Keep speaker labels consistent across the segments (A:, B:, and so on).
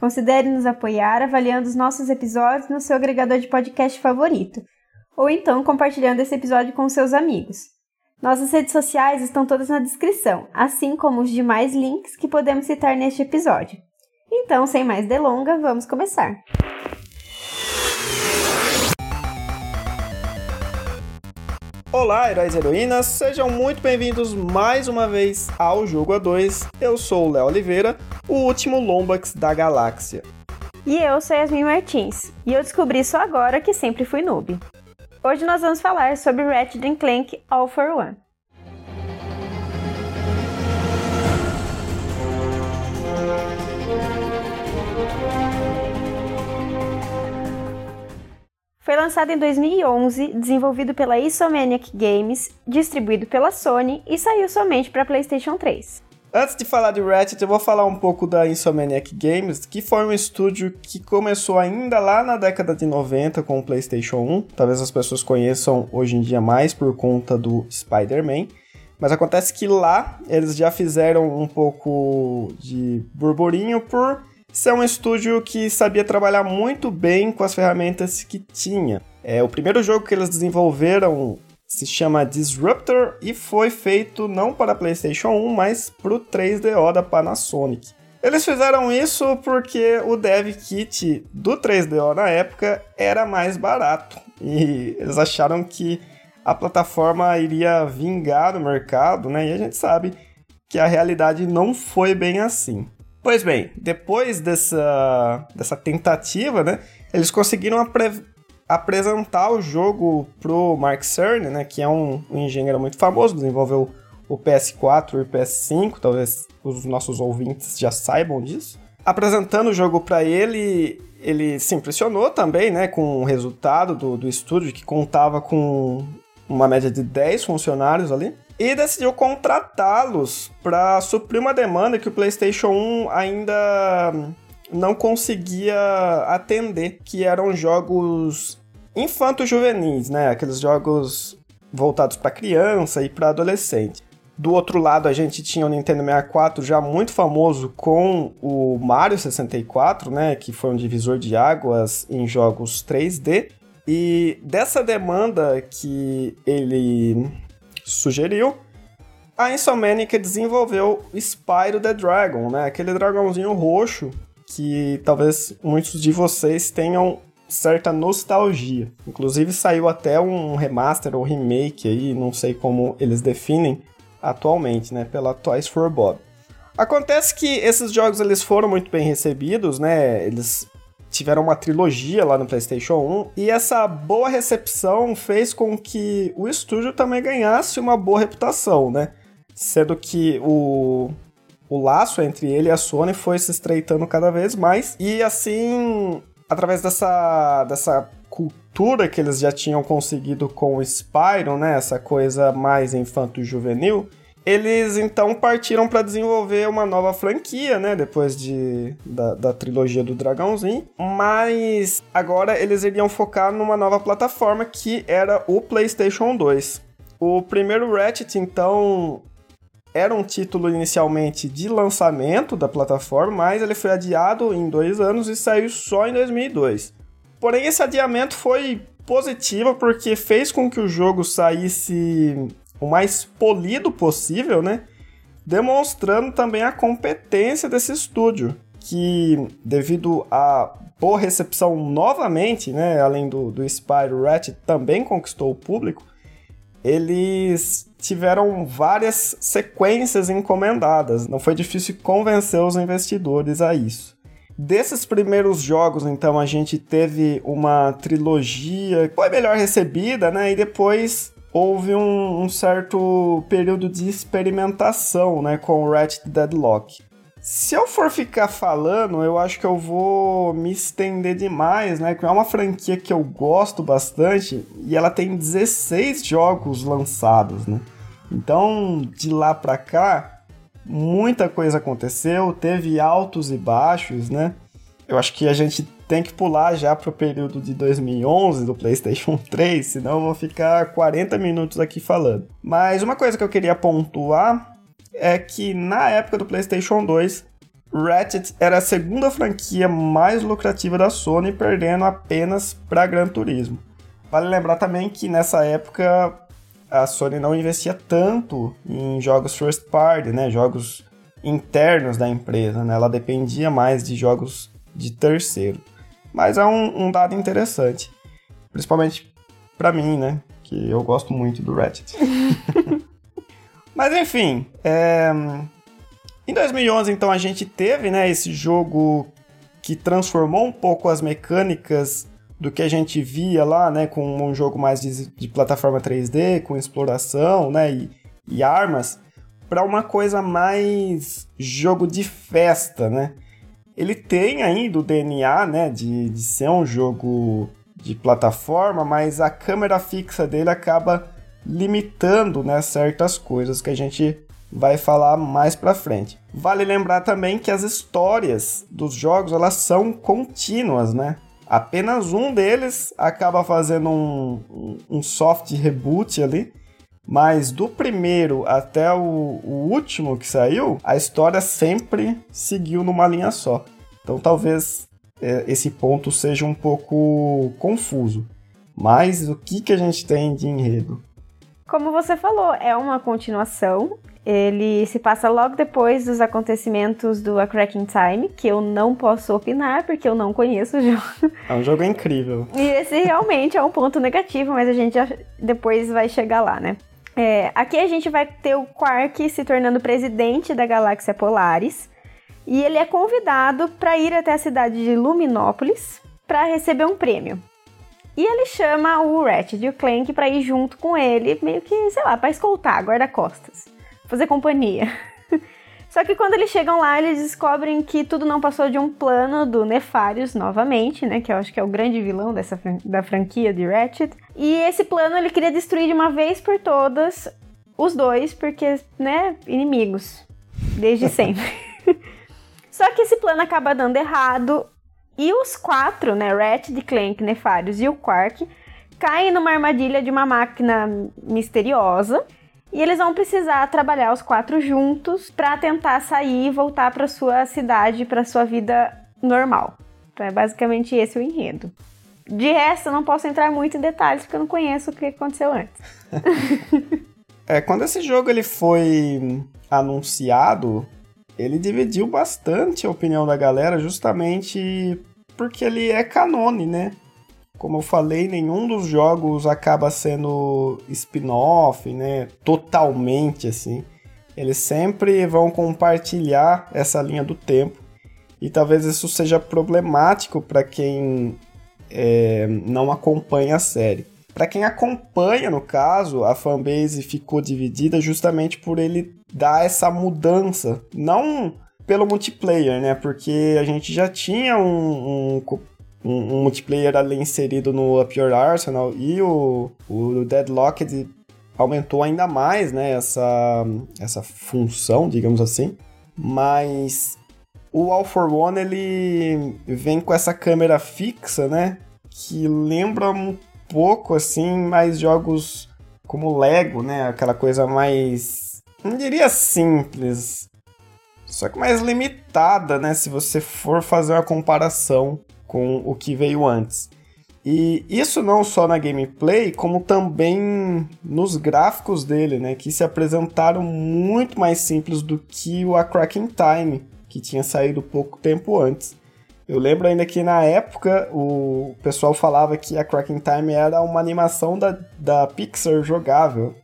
A: considere nos apoiar avaliando os nossos episódios no seu agregador de podcast favorito, ou então compartilhando esse episódio com seus amigos. Nossas redes sociais estão todas na descrição, assim como os demais links que podemos citar neste episódio. Então, sem mais delonga, vamos começar.
B: Olá, heróis e heroínas, sejam muito bem-vindos mais uma vez ao Jogo A2. Eu sou o Léo Oliveira, o último Lombax da galáxia.
A: E eu sou Yasmin Martins, e eu descobri só agora que sempre fui noob. Hoje nós vamos falar sobre Ratchet Clank All for One. Foi lançado em 2011, desenvolvido pela Isomaniac Games, distribuído pela Sony e saiu somente para PlayStation 3.
B: Antes de falar de Ratchet, eu vou falar um pouco da Insomniac Games, que foi um estúdio que começou ainda lá na década de 90 com o PlayStation 1. Talvez as pessoas conheçam hoje em dia mais por conta do Spider-Man. Mas acontece que lá eles já fizeram um pouco de burburinho por ser um estúdio que sabia trabalhar muito bem com as ferramentas que tinha. É, o primeiro jogo que eles desenvolveram se chama Disruptor e foi feito não para PlayStation 1, mas para o 3DO da Panasonic. Eles fizeram isso porque o dev kit do 3DO na época era mais barato e eles acharam que a plataforma iria vingar no mercado, né? E a gente sabe que a realidade não foi bem assim. Pois bem, depois dessa, dessa tentativa, né, eles conseguiram apre apresentar o jogo pro Mark Cerny, né, que é um, um engenheiro muito famoso, desenvolveu o PS4 e o PS5, talvez os nossos ouvintes já saibam disso. Apresentando o jogo para ele, ele se impressionou também, né, com o resultado do, do estúdio, que contava com uma média de 10 funcionários ali e decidiu contratá-los para suprir uma demanda que o PlayStation 1 ainda não conseguia atender, que eram jogos infanto-juvenis, né? Aqueles jogos voltados para criança e para adolescente. Do outro lado, a gente tinha o Nintendo 64 já muito famoso com o Mario 64, né, que foi um divisor de águas em jogos 3D. E dessa demanda que ele sugeriu, a Insomniac desenvolveu Spyro the Dragon, né? Aquele dragãozinho roxo que talvez muitos de vocês tenham certa nostalgia. Inclusive saiu até um remaster ou remake aí, não sei como eles definem atualmente, né, pela Toys for Bob. Acontece que esses jogos eles foram muito bem recebidos, né? Eles tiveram uma trilogia lá no PlayStation 1 e essa boa recepção fez com que o estúdio também ganhasse uma boa reputação, né? Sendo que o, o laço entre ele e a Sony foi se estreitando cada vez mais e assim, através dessa, dessa cultura que eles já tinham conseguido com o Spyro, né? Essa coisa mais infanto-juvenil, eles então partiram para desenvolver uma nova franquia, né? Depois de, da, da, trilogia do Dragãozinho. Mas agora eles iriam focar numa nova plataforma que era o PlayStation 2. O primeiro Ratchet, então, era um título inicialmente de lançamento da plataforma, mas ele foi adiado em dois anos e saiu só em 2002. Porém, esse adiamento foi positivo porque fez com que o jogo saísse o mais polido possível, né? Demonstrando também a competência desse estúdio, que devido à boa recepção novamente, né, além do, do Spyro Ratchet também conquistou o público, eles tiveram várias sequências encomendadas. Não foi difícil convencer os investidores a isso. Desses primeiros jogos, então, a gente teve uma trilogia que foi melhor recebida, né? E depois houve um, um, certo período de experimentação né, com o Ratchet Deadlock. Se eu for ficar falando, eu acho que eu vou me estender demais, né? Que é uma franquia que eu gosto bastante e ela tem 16 jogos lançados, né? Então, de lá pra cá, muita coisa aconteceu, teve altos e baixos, né? Eu acho que a gente tem que pular já pro período de 2011 do PlayStation 3, senão eu vou ficar 40 minutos aqui falando. Mas uma coisa que eu queria pontuar é que na época do PlayStation 2, Ratchet era a segunda franquia mais lucrativa da Sony, perdendo apenas para Gran Turismo. Vale lembrar também que nessa época a Sony não investia tanto em jogos first party, né, jogos internos da empresa, né? ela dependia mais de jogos de terceiro. Mas é um, um dado interessante, principalmente para mim, né, que eu gosto muito do Ratchet. Mas enfim, é... em 2011 então a gente teve né, esse jogo que transformou um pouco as mecânicas do que a gente via lá, né, com um jogo mais de, de plataforma 3D, com exploração, né, e, e armas, para uma coisa mais jogo de festa, né? Ele tem ainda o DNA, né, de, de ser um jogo de plataforma, mas a câmera fixa dele acaba limitando né, certas coisas que a gente vai falar mais para frente. Vale lembrar também que as histórias dos jogos elas são contínuas, né? Apenas um deles acaba fazendo um, um soft reboot ali, mas do primeiro até o, o último que saiu, a história sempre seguiu numa linha só. Então talvez é, esse ponto seja um pouco confuso. Mas o que, que a gente tem de enredo?
A: Como você falou, é uma continuação. Ele se passa logo depois dos acontecimentos do A Cracking Time, que eu não posso opinar porque eu não conheço o jogo.
B: É um jogo incrível.
A: E esse realmente é um ponto negativo, mas a gente depois vai chegar lá, né? É, aqui a gente vai ter o Quark se tornando presidente da galáxia Polaris. E ele é convidado para ir até a cidade de Luminópolis para receber um prêmio. E ele chama o Ratchet e o Clank para ir junto com ele, meio que, sei lá, para escoltar, guarda-costas, fazer companhia. Só que quando eles chegam lá, eles descobrem que tudo não passou de um plano do Nefarious novamente, né? Que eu acho que é o grande vilão dessa da franquia de Ratchet. E esse plano ele queria destruir de uma vez por todas os dois, porque, né, inimigos. Desde sempre. Só que esse plano acaba dando errado e os quatro, né, Ratchet, Clank, Nefarious e o Quark, caem numa armadilha de uma máquina misteriosa. E eles vão precisar trabalhar os quatro juntos para tentar sair e voltar para sua cidade, para sua vida normal. Então é basicamente esse o enredo. De resto, não posso entrar muito em detalhes porque eu não conheço o que aconteceu antes.
B: é, quando esse jogo ele foi anunciado, ele dividiu bastante a opinião da galera, justamente porque ele é canone, né? Como eu falei, nenhum dos jogos acaba sendo spin-off, né? Totalmente assim. Eles sempre vão compartilhar essa linha do tempo. E talvez isso seja problemático para quem é, não acompanha a série. Para quem acompanha, no caso, a fanbase ficou dividida justamente por ele dar essa mudança. Não pelo multiplayer, né? Porque a gente já tinha um, um, um, um multiplayer ali inserido no Up Your Arsenal e o, o Deadlocked aumentou ainda mais, né? Essa, essa função, digamos assim. Mas o All for One ele vem com essa câmera fixa, né? Que lembra um pouco assim mais jogos como Lego, né? Aquela coisa mais não diria simples, só que mais limitada, né? Se você for fazer uma comparação com o que veio antes. E isso não só na gameplay, como também nos gráficos dele, né? Que se apresentaram muito mais simples do que o A Cracking Time, que tinha saído pouco tempo antes. Eu lembro ainda que na época o pessoal falava que a Cracking Time era uma animação da, da Pixar jogável.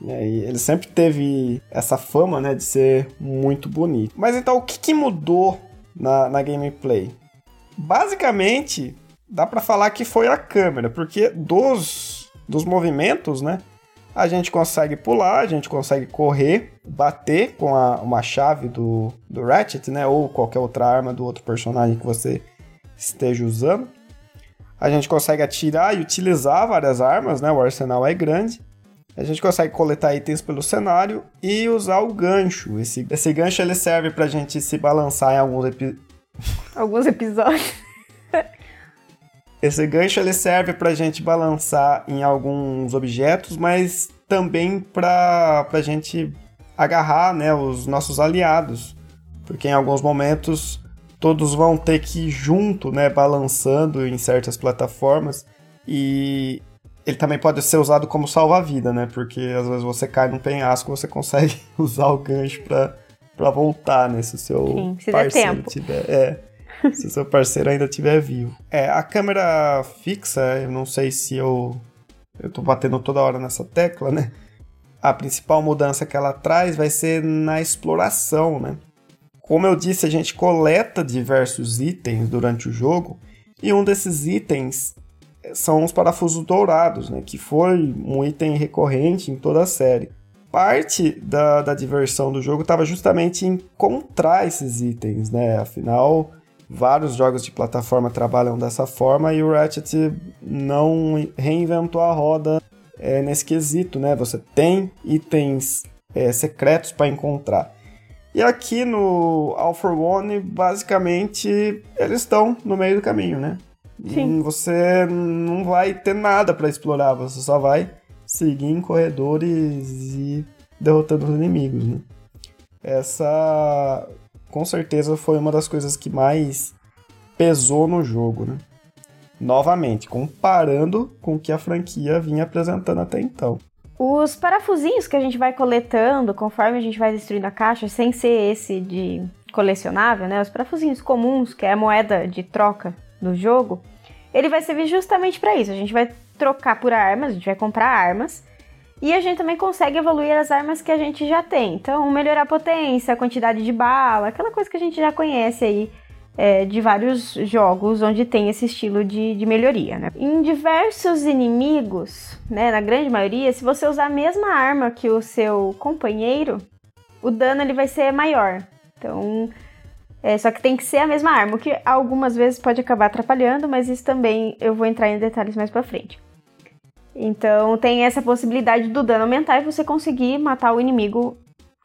B: Né? E ele sempre teve essa fama, né, de ser muito bonito. Mas então, o que, que mudou na, na gameplay? Basicamente, dá para falar que foi a câmera, porque dos, dos movimentos, né, A gente consegue pular, a gente consegue correr, bater com a, uma chave do, do Ratchet, né? Ou qualquer outra arma do outro personagem que você esteja usando. A gente consegue atirar e utilizar várias armas, né? O arsenal é grande. A gente consegue coletar itens pelo cenário e usar o gancho. Esse, esse gancho ele serve pra gente se balançar em alguns.
A: Alguns episódios.
B: esse gancho ele serve pra gente balançar em alguns objetos, mas também pra, pra gente agarrar né, os nossos aliados. Porque em alguns momentos todos vão ter que ir junto, né, balançando em certas plataformas. E ele também pode ser usado como salva-vida, né? Porque às vezes você cai num penhasco, você consegue usar o gancho pra, pra voltar, né? Se o seu Sim, se parceiro tiver. É, se o seu parceiro ainda estiver vivo. É, a câmera fixa, eu não sei se eu. Eu tô batendo toda hora nessa tecla, né? A principal mudança que ela traz vai ser na exploração, né? Como eu disse, a gente coleta diversos itens durante o jogo, e um desses itens são os parafusos dourados, né, que foi um item recorrente em toda a série. Parte da, da diversão do jogo estava justamente em encontrar esses itens, né? Afinal, vários jogos de plataforma trabalham dessa forma e o Ratchet não reinventou a roda é, nesse quesito, né? Você tem itens é, secretos para encontrar. E aqui no All for One, basicamente, eles estão no meio do caminho, né? Sim. Você não vai ter nada para explorar, você só vai seguir em corredores e derrotando os inimigos, né? Essa com certeza foi uma das coisas que mais pesou no jogo, né? Novamente, comparando com o que a franquia vinha apresentando até então.
A: Os parafusinhos que a gente vai coletando conforme a gente vai destruindo a caixa, sem ser esse de colecionável, né? Os parafusinhos comuns, que é a moeda de troca do jogo, ele vai servir justamente para isso. A gente vai trocar por armas, a gente vai comprar armas. E a gente também consegue evoluir as armas que a gente já tem. Então, melhorar a potência, a quantidade de bala, aquela coisa que a gente já conhece aí é, de vários jogos onde tem esse estilo de, de melhoria, né? Em diversos inimigos, né, na grande maioria, se você usar a mesma arma que o seu companheiro, o dano ele vai ser maior. Então, é, só que tem que ser a mesma arma, o que algumas vezes pode acabar atrapalhando, mas isso também eu vou entrar em detalhes mais pra frente. Então tem essa possibilidade do dano aumentar e você conseguir matar o inimigo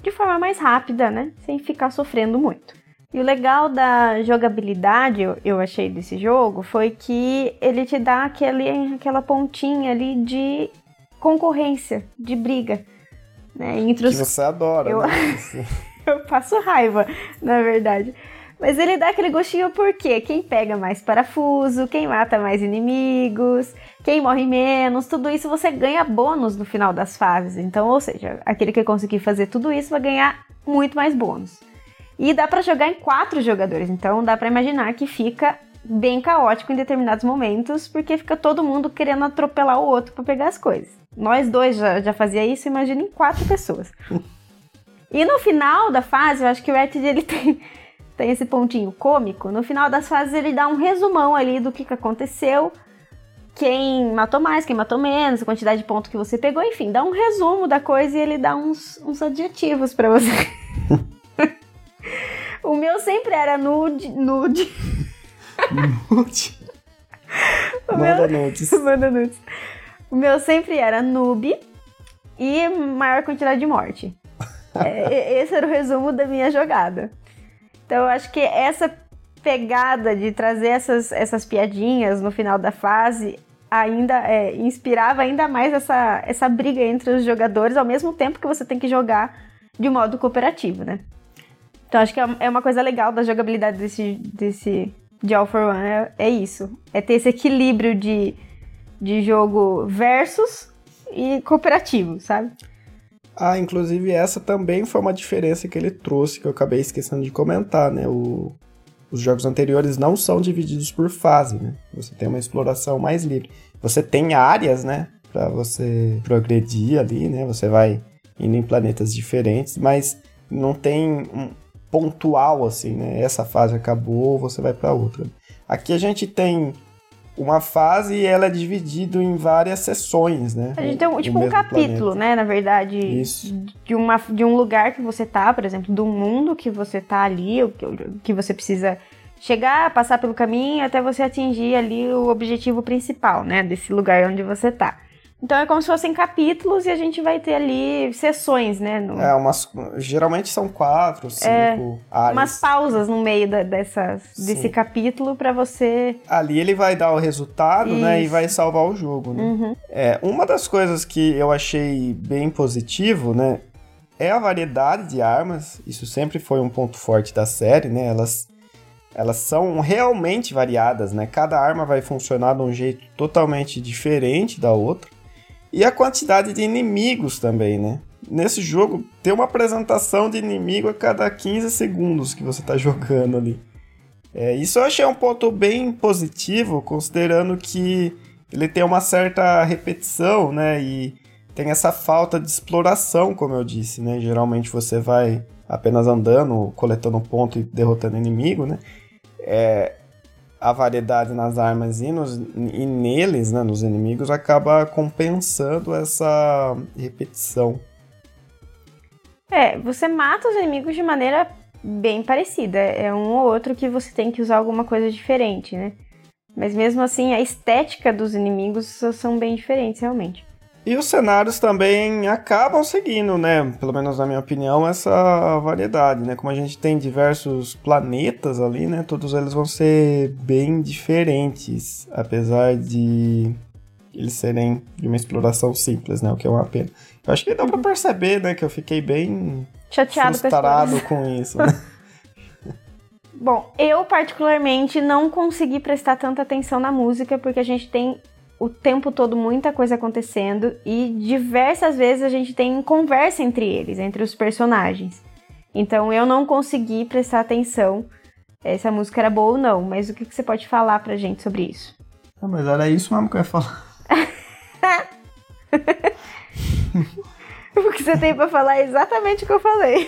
A: de forma mais rápida, né? Sem ficar sofrendo muito. E o legal da jogabilidade, eu achei desse jogo, foi que ele te dá aquele, aquela pontinha ali de concorrência, de briga. Né?
B: Entre os... Que você adora,
A: eu...
B: né?
A: eu passo raiva, na verdade. Mas ele dá aquele gostinho porque quem pega mais parafuso, quem mata mais inimigos, quem morre menos, tudo isso você ganha bônus no final das fases. Então, ou seja, aquele que conseguir fazer tudo isso vai ganhar muito mais bônus. E dá para jogar em quatro jogadores, então dá para imaginar que fica bem caótico em determinados momentos, porque fica todo mundo querendo atropelar o outro para pegar as coisas. Nós dois já, já fazia isso, imagina em quatro pessoas. E no final da fase, eu acho que o Ratchet ele tem, tem esse pontinho cômico. No final das fases, ele dá um resumão ali do que, que aconteceu, quem matou mais, quem matou menos, a quantidade de pontos que você pegou, enfim, dá um resumo da coisa e ele dá uns, uns adjetivos para você. o meu sempre era nude. Nude.
B: Nude. Manda nudes.
A: Manda nudes. O meu sempre era noob e maior quantidade de morte. É, esse era o resumo da minha jogada. Então eu acho que essa pegada de trazer essas, essas piadinhas no final da fase ainda é, inspirava ainda mais essa, essa briga entre os jogadores ao mesmo tempo que você tem que jogar de modo cooperativo, né? Então acho que é, é uma coisa legal da jogabilidade desse, desse de All for One é, é isso. É ter esse equilíbrio de, de jogo versus e cooperativo, sabe?
B: Ah, inclusive essa também foi uma diferença que ele trouxe, que eu acabei esquecendo de comentar, né? O, os jogos anteriores não são divididos por fase, né? Você tem uma exploração mais livre. Você tem áreas, né? Pra você progredir ali, né? Você vai indo em planetas diferentes, mas não tem um pontual assim, né? Essa fase acabou, você vai para outra. Aqui a gente tem uma fase e ela é dividida em várias sessões, né?
A: A gente tem um, tipo um capítulo,
B: planeta.
A: né? Na verdade,
B: Isso.
A: de, uma, de um lugar que você tá, por exemplo, do mundo que você tá ali, o que, que você precisa chegar, passar pelo caminho até você atingir ali o objetivo principal, né? Desse lugar onde você tá. Então é como se fossem capítulos e a gente vai ter ali sessões, né? No,
B: É, umas. Geralmente são quatro, cinco áreas.
A: É, umas pausas no meio da, dessas, desse capítulo pra você.
B: Ali ele vai dar o resultado, né? E
A: Isso.
B: vai salvar o jogo, né?
A: Uhum.
B: É, uma das coisas que eu achei bem positivo, né? É a variedade de armas. Isso sempre foi um ponto forte da série, né? Elas, elas são realmente variadas, né? Cada arma vai funcionar de um jeito totalmente diferente da outra. E a quantidade de inimigos também, né? Nesse jogo, tem uma apresentação de inimigo a cada 15 segundos que você tá jogando ali. É, isso eu achei um ponto bem positivo, considerando que ele tem uma certa repetição, né? E tem essa falta de exploração, como eu disse, né? Geralmente você vai apenas andando, coletando ponto e derrotando inimigo, né? É, a variedade nas armas e, nos, e neles, né, nos inimigos, acaba compensando essa repetição.
A: É, você mata os inimigos de maneira bem parecida. É um ou outro que você tem que usar alguma coisa diferente, né? Mas mesmo assim, a estética dos inimigos são bem diferentes, realmente.
B: E os cenários também acabam seguindo, né? Pelo menos na minha opinião, essa variedade, né? Como a gente tem diversos planetas ali, né? Todos eles vão ser bem diferentes, apesar de eles serem de uma exploração simples, né? O que é uma pena. Eu acho que dá pra perceber, né? Que eu fiquei bem
A: Chateado
B: frustrado com isso, né?
A: Bom, eu particularmente não consegui prestar tanta atenção na música porque a gente tem o tempo todo muita coisa acontecendo e diversas vezes a gente tem conversa entre eles, entre os personagens. Então eu não consegui prestar atenção se a música era boa ou não, mas o que, que você pode falar pra gente sobre isso?
B: Ah, mas era isso mesmo que eu ia falar.
A: O que você tem pra falar é exatamente o que eu falei.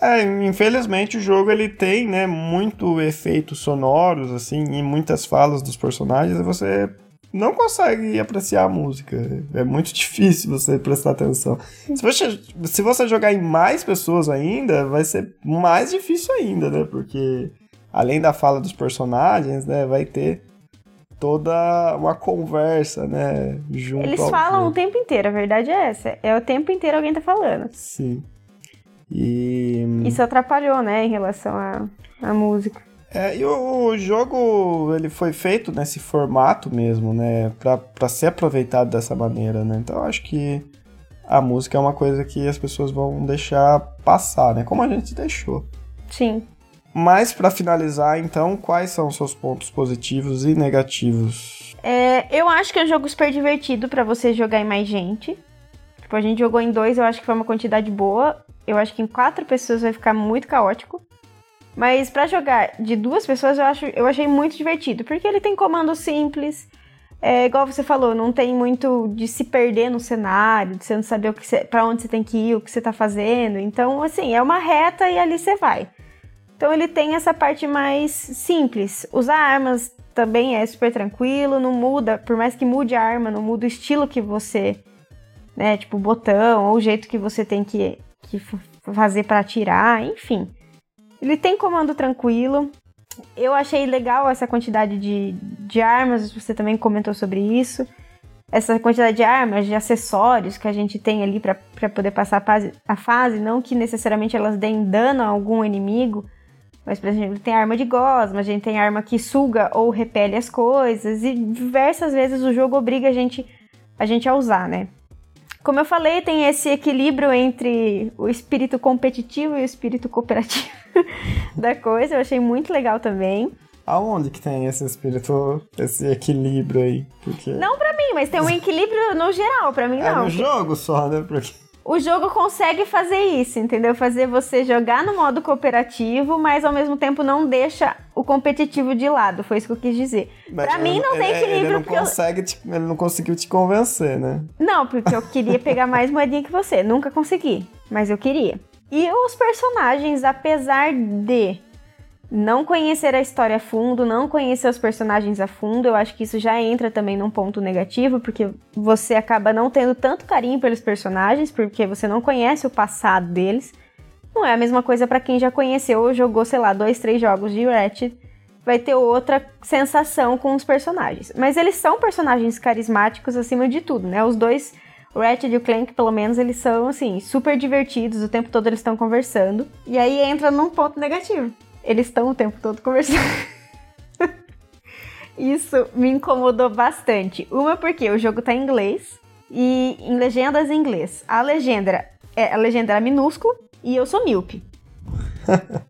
B: É, infelizmente o jogo ele tem, né, muito efeitos sonoros assim e muitas falas dos personagens e você não consegue apreciar a música. É muito difícil você prestar atenção. Se você, se você jogar em mais pessoas ainda, vai ser mais difícil ainda, né? Porque além da fala dos personagens, né, vai ter toda uma conversa, né, junto
A: Eles falam o tempo inteiro, a verdade é essa. É o tempo inteiro alguém tá falando.
B: Sim. E
A: Isso atrapalhou, né, em relação à, à música.
B: É, e o, o jogo ele foi feito nesse formato mesmo, né? Pra, pra ser aproveitado dessa maneira, né? Então eu acho que a música é uma coisa que as pessoas vão deixar passar, né? Como a gente deixou.
A: Sim.
B: Mas pra finalizar, então, quais são os seus pontos positivos e negativos?
A: É, eu acho que é um jogo super divertido pra você jogar em mais gente. Tipo, a gente jogou em dois, eu acho que foi uma quantidade boa. Eu acho que em quatro pessoas vai ficar muito caótico. Mas pra jogar de duas pessoas, eu, acho, eu achei muito divertido. Porque ele tem comandos simples. É, igual você falou, não tem muito de se perder no cenário, de você não saber pra onde você tem que ir, o que você tá fazendo. Então, assim, é uma reta e ali você vai. Então ele tem essa parte mais simples. Usar armas também é super tranquilo, não muda, por mais que mude a arma, não muda o estilo que você, né, tipo botão ou o jeito que você tem que, que fazer para atirar, enfim. Ele tem comando tranquilo. Eu achei legal essa quantidade de, de armas, você também comentou sobre isso. Essa quantidade de armas, de acessórios que a gente tem ali para poder passar a fase, a fase, não que necessariamente elas deem dano a algum inimigo, mas, por exemplo, tem arma de gosma, a gente tem arma que suga ou repele as coisas, e diversas vezes o jogo obriga a gente, a gente a usar, né? Como eu falei, tem esse equilíbrio entre o espírito competitivo e o espírito cooperativo da coisa, eu achei muito legal também.
B: Aonde que tem esse espírito, esse equilíbrio aí? Porque
A: Não pra mim, mas tem um equilíbrio no geral, pra mim
B: é
A: não.
B: no jogo só, né? Porque
A: O jogo consegue fazer isso, entendeu? Fazer você jogar no modo cooperativo, mas ao mesmo tempo não deixa o competitivo de lado. Foi isso que eu quis dizer.
B: Mas
A: pra mim não tem equilíbrio,
B: Ele não,
A: porque eu-
B: consegue te- ele não conseguiu te convencer, né?
A: Não, porque eu queria pegar mais moedinha que você. Nunca consegui, mas eu queria. E os personagens, apesar de não conhecer a história a fundo, não conhecer os personagens a fundo, eu acho que isso já entra também num ponto negativo, porque você acaba não tendo tanto carinho pelos personagens, porque você não conhece o passado deles. Não é a mesma coisa para quem já conheceu ou jogou, sei lá, dois, três jogos de Ratchet. Vai ter outra sensação com os personagens. Mas eles são personagens carismáticos acima de tudo, né? Os dois, o Ratchet e o Clank, pelo menos, eles são, assim, super divertidos. O tempo todo eles estão conversando. E aí entra num ponto negativo eles estão o tempo todo conversando. Isso me incomodou bastante. Uma porque o jogo tá em inglês e em legendas em inglês. A legenda é a legenda era minúscula e eu sou míope.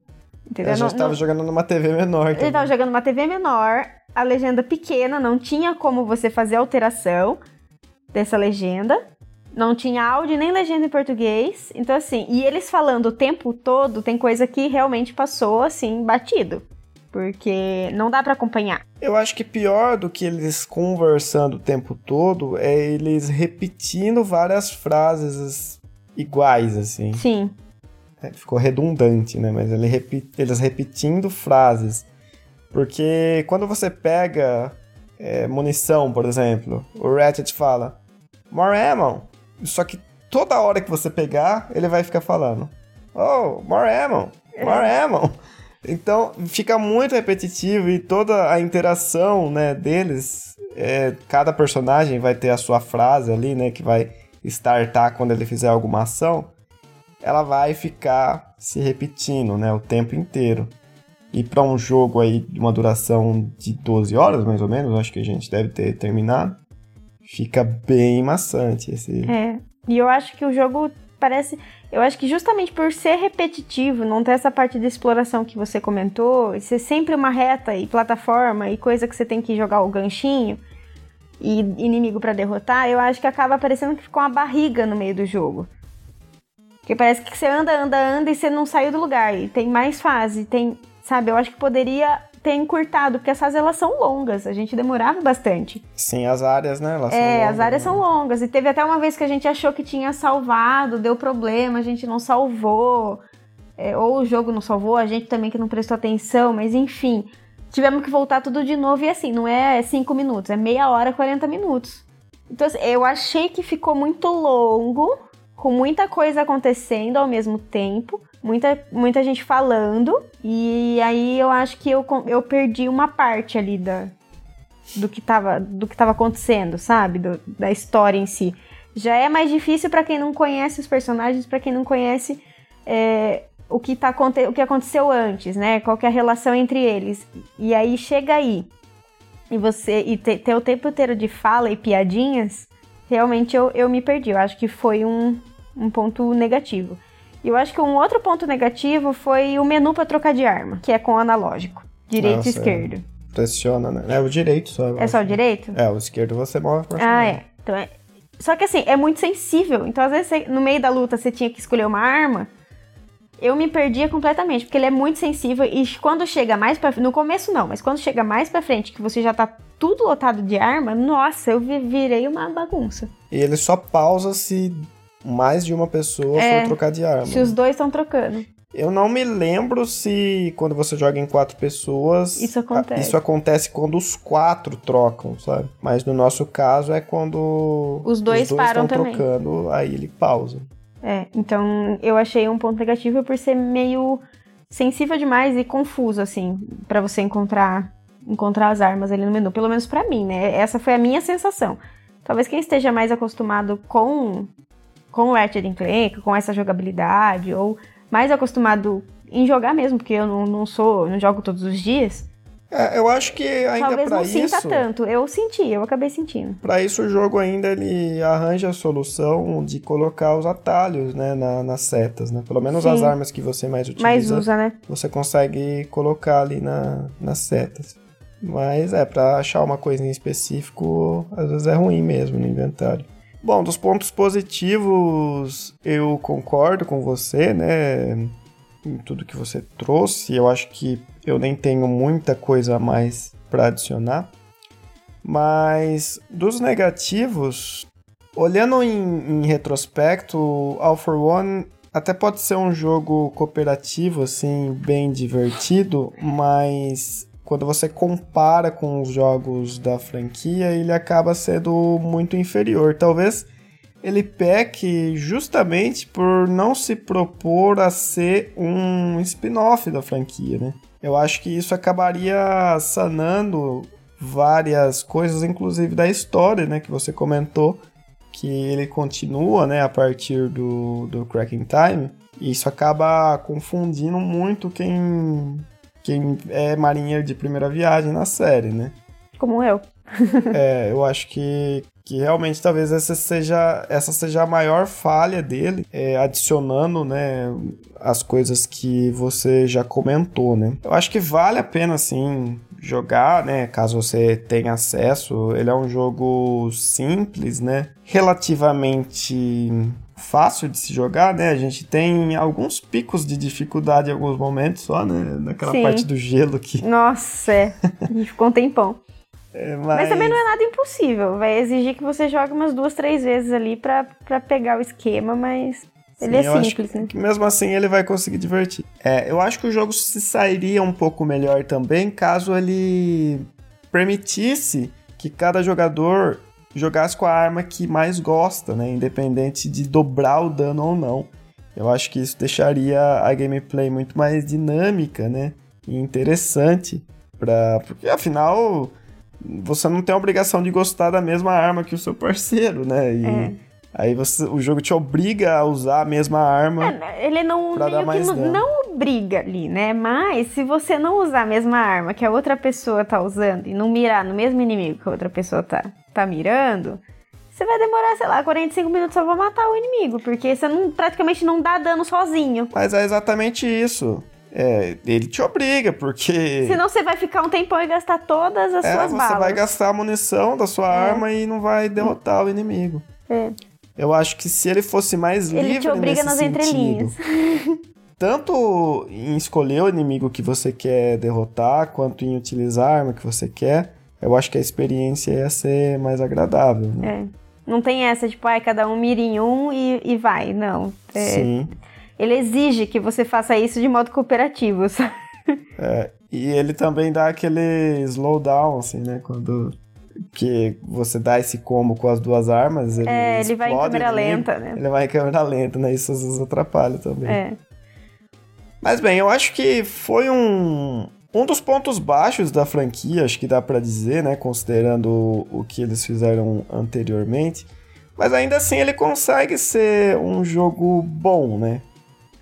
B: Entendeu? A gente não, tava não... jogando numa TV menor.
A: Também. Ele tava jogando numa TV menor, a legenda pequena, não tinha como você fazer alteração dessa legenda. Não tinha áudio nem legenda em português. Então, assim, e eles falando o tempo todo, tem coisa que realmente passou, assim, batido. Porque não dá para acompanhar.
B: Eu acho que pior do que eles conversando o tempo todo é eles repetindo várias frases iguais, assim.
A: Sim.
B: É, ficou redundante, né? Mas ele repi eles repetindo frases. Porque quando você pega é, munição, por exemplo, o Ratchet fala: More ammo. Só que toda hora que você pegar, ele vai ficar falando: Oh, more ammo, more é. ammo. Então fica muito repetitivo e toda a interação né, deles, é, cada personagem vai ter a sua frase ali, né, que vai startar quando ele fizer alguma ação, ela vai ficar se repetindo, né, o tempo inteiro. E para um jogo aí de uma duração de 12 horas, mais ou menos, acho que a gente deve ter terminado, fica bem maçante esse.
A: É. E eu acho que o jogo parece. Eu acho que justamente por ser repetitivo, não ter essa parte de exploração que você comentou, e ser sempre uma reta e plataforma e coisa que você tem que jogar o ganchinho e inimigo para derrotar, eu acho que acaba parecendo que ficou uma barriga no meio do jogo. Porque parece que você anda, anda, anda e você não saiu do lugar. E tem mais fase, tem. Sabe, eu acho que poderia ter encurtado, porque essas elas são longas, a gente demorava bastante.
B: Sim, as áreas, né? Elas
A: é,
B: longas,
A: as áreas né? são longas. E teve até uma vez que a gente achou que tinha salvado, deu problema, a gente não salvou. É, ou o jogo não salvou, a gente também que não prestou atenção, mas enfim. Tivemos que voltar tudo de novo e assim, não é 5 minutos, é meia hora, 40 minutos. Então, assim, eu achei que ficou muito longo, com muita coisa acontecendo ao mesmo tempo muita, muita gente falando, e aí eu acho que eu, eu perdi uma parte ali da, do, que tava, do que tava acontecendo, sabe? Do, da história em si. Já é mais difícil para quem não conhece os personagens, para quem não conhece é, o, que tá, o que aconteceu antes, né? Qual é a relação entre eles. E aí chega aí, e você e ter, ter o tempo inteiro de fala e piadinhas, realmente eu, eu me perdi. Eu acho que foi um, um ponto negativo. E eu acho que um outro ponto negativo foi o menu para trocar de arma, que é com analógico, direito Nossa, e esquerdo.
B: É. Pressiona, né? É o direito só.
A: É só o direito?
B: É, o esquerdo você move
A: pra Ah, é. Então é. Só que assim, é muito sensível. Então, às vezes, você, no meio da luta, você tinha que escolher uma arma. Eu me perdia completamente, porque ele é muito sensível e quando chega mais para no começo não, mas quando chega mais para frente que você já tá tudo lotado de arma, nossa, eu virei uma bagunça.
B: E ele só pausa se mais de uma pessoa é, for trocar de arma.
A: Se os dois estão trocando.
B: Eu não me lembro se quando você joga em quatro pessoas.
A: Isso acontece.
B: Isso acontece quando os quatro trocam, sabe? Mas no nosso caso é quando
A: os dois, os dois param
B: estão trocando, aí ele pausa.
A: É, então eu achei um ponto negativo por ser meio sensível demais e confuso, assim, para você encontrar encontrar as armas ali no menu. Pelo menos para mim, né? Essa foi a minha sensação. Talvez quem esteja mais acostumado com com o Ratchet Clank, com essa jogabilidade, ou mais acostumado em jogar mesmo, porque eu não, não sou, não jogo todos os dias.
B: É, eu acho que ainda
A: Talvez
B: não
A: isso, sinta tanto. Eu senti, eu acabei sentindo.
B: Para isso o jogo ainda ele arranja a solução de colocar os atalhos, né, na, nas setas, né? Pelo menos Sim. as armas que você mais utiliza.
A: Mais usa, né?
B: Você consegue colocar ali na, nas setas. Mas é, para achar uma coisa em específico, às vezes é ruim mesmo no inventário. Bom, dos pontos positivos, eu concordo com você, né? Em tudo que você trouxe. Eu acho que eu nem tenho muita coisa a mais para adicionar. Mas dos negativos, olhando em, em retrospecto, All for One até pode ser um jogo cooperativo, assim, bem divertido, mas quando você compara com os jogos da franquia, ele acaba sendo muito inferior. Talvez ele peque justamente por não se propor a ser um spin-off da franquia, né? Eu acho que isso acabaria sanando várias coisas, inclusive da história, né, que você comentou, que ele continua, né, a partir do, do Cracking Time, e isso acaba confundindo muito quem, quem é marinheiro de primeira viagem na série, né?
A: Como eu.
B: é, eu acho que, que realmente talvez essa seja, essa seja a maior falha dele, é, adicionando, né, as coisas que você já comentou, né? Eu acho que vale a pena, sim, jogar, né? Caso você tenha acesso. Ele é um jogo simples, né? Relativamente fácil de se jogar, né? A gente tem alguns picos de dificuldade em alguns momentos só, né? Naquela
A: Sim.
B: parte do gelo que.
A: Nossa, é. A gente ficou um tempão.
B: É, mas...
A: Mas também não é nada impossível. Vai exigir que você jogue umas duas, três vezes ali pra, pra pegar o esquema, mas ele
B: Sim,
A: é simples, né?
B: mesmo assim ele vai conseguir divertir. É, eu acho que o jogo se sairia um pouco melhor também caso ele permitisse que cada jogador jogasse com a arma que mais gosta, né? Independente de dobrar o dano ou não. Eu acho que isso deixaria a gameplay muito mais dinâmica, né? E interessante. Pra... Porque afinal, você não tem a obrigação de gostar da mesma arma que o seu parceiro, né? E
A: É.
B: aí você, o jogo te obriga a usar a mesma arma.
A: É, ele não,
B: Pra dar mais
A: não,
B: dano.
A: não obriga ali, né? Mas se você não usar a mesma arma que a outra pessoa tá usando e não mirar no mesmo inimigo que a outra pessoa tá, tá mirando, você vai demorar, sei lá, 45 minutos só pra matar o inimigo, porque você não, praticamente não dá dano sozinho.
B: Mas é exatamente isso. É, ele te obriga, porque.
A: Senão você vai ficar um tempão e gastar todas as
B: é,
A: suas
B: você
A: balas.
B: vai gastar a munição da sua arma e não vai derrotar o inimigo.
A: É.
B: Eu acho que se ele fosse mais livre
A: Ele te obriga nas
B: sentido,
A: entrelinhas.
B: tanto em escolher o inimigo que você quer derrotar, quanto em utilizar a arma que você quer, eu acho que a experiência ia ser mais agradável. Né?
A: É. Não tem essa, tipo, ai, cada um mira em um e, e vai. Não. É,
B: Sim.
A: Ele exige que você faça isso de modo cooperativo, sabe?
B: É, e ele também dá aquele slowdown, assim, né? Quando que você dá esse combo com as duas armas, ele
A: É, ele vai em câmera
B: inimigo.
A: lenta, né?
B: Ele vai em câmera lenta, né? Isso às vezes atrapalha também.
A: É.
B: Mas bem, eu acho que foi um, um dos pontos baixos da franquia, acho que dá pra dizer, né? Considerando o, que eles fizeram anteriormente. Mas ainda assim ele consegue ser um jogo bom, né?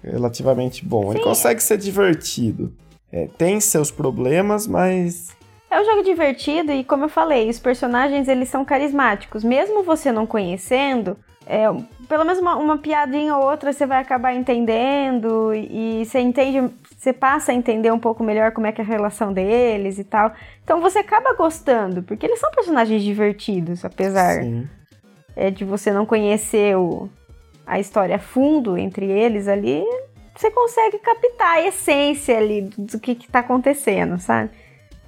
B: Relativamente bom. Ele
A: Sim.
B: consegue ser divertido. É, tem seus problemas, mas
A: É um jogo divertido e, como eu falei, os personagens eles são carismáticos. Mesmo você não conhecendo, é, pelo menos uma, uma piadinha ou outra você vai acabar entendendo e você entende, você passa a entender um pouco melhor como é que é a relação deles e tal. Então você acaba gostando, porque eles são personagens divertidos, apesar
B: sim.
A: é, de você não conhecer o, a história a fundo entre eles ali, você consegue captar a essência ali do, que, que tá acontecendo, sabe?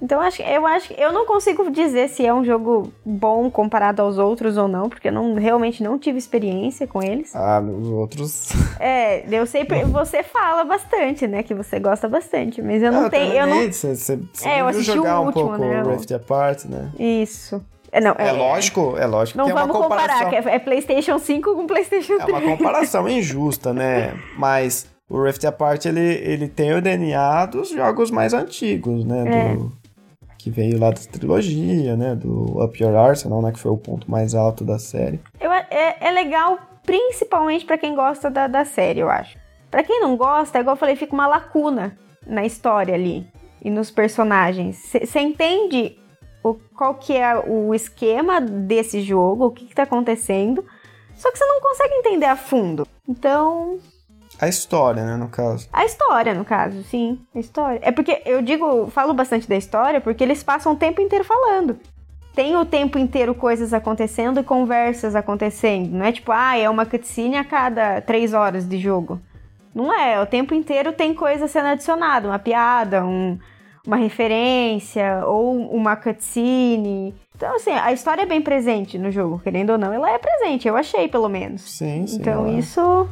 A: Então acho, eu acho que eu não consigo dizer se é um jogo bom comparado aos outros ou não, porque eu não, realmente não tive experiência com eles.
B: Ah, os outros.
A: É, eu sei, você fala bastante, né, que você gosta bastante, mas eu não
B: Ah,
A: tenho, eu não
B: Você, você, você
A: É, eu assisti
B: jogar
A: o
B: um
A: último,
B: pouco
A: né,
B: Rift Apart, né?
A: isso. É, não,
B: É, lógico, é lógico
A: Não
B: que é uma
A: vamos
B: comparação.
A: comparar, que é, é PlayStation 5 com PlayStation
B: É
A: 3.
B: uma comparação injusta, né? Mas o Rift Apart, ele, ele tem o DNA dos jogos mais antigos, né?
A: É.
B: Do, que veio lá da trilogia, né? Do Up Your Arsenal, né? Que foi o ponto mais alto da série.
A: Eu, é, é legal, principalmente pra quem gosta da, da série, eu acho. Pra quem não gosta, é igual eu falei, fica uma lacuna na história ali e nos personagens. Você entende o, qual que é o esquema desse jogo, o que, que tá acontecendo, só que você não consegue entender a fundo. Então,
B: A história, né? No caso.
A: a história, no caso, sim, a história. É porque eu digo, falo bastante da história porque eles passam o tempo inteiro falando. Tem o tempo inteiro coisas acontecendo e conversas acontecendo. Não é tipo, ah, é uma cutscene a cada três horas de jogo. Não é, o tempo inteiro tem coisa sendo adicionada, uma piada, um- uma referência ou uma cutscene. Então, assim, a história é bem presente no jogo, querendo ou não, ela é presente, eu achei, pelo menos.
B: Sim, sim.
A: Então
B: ela-
A: isso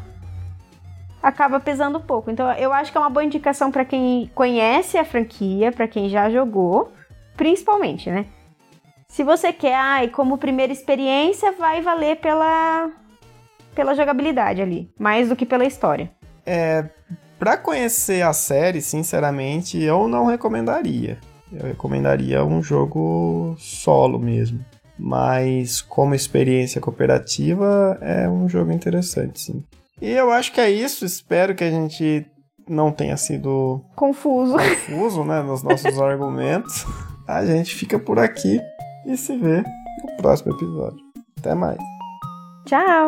A: acaba pesando um pouco. Então eu acho que é uma boa indicação para quem conhece a franquia, para quem já jogou, principalmente, né? Se você quer, ai, como primeira experiência, vai valer pela pela jogabilidade ali, mais do que pela história.
B: É, para conhecer a série, sinceramente, eu não recomendaria. Eu recomendaria um jogo solo mesmo. Mas como experiência cooperativa é um jogo interessante, sim. E eu acho que é isso. Espero que a gente não tenha sido
A: confuso,
B: confuso né, nos nossos argumentos. A gente fica por aqui e se vê no próximo episódio. Até mais.
A: Tchau!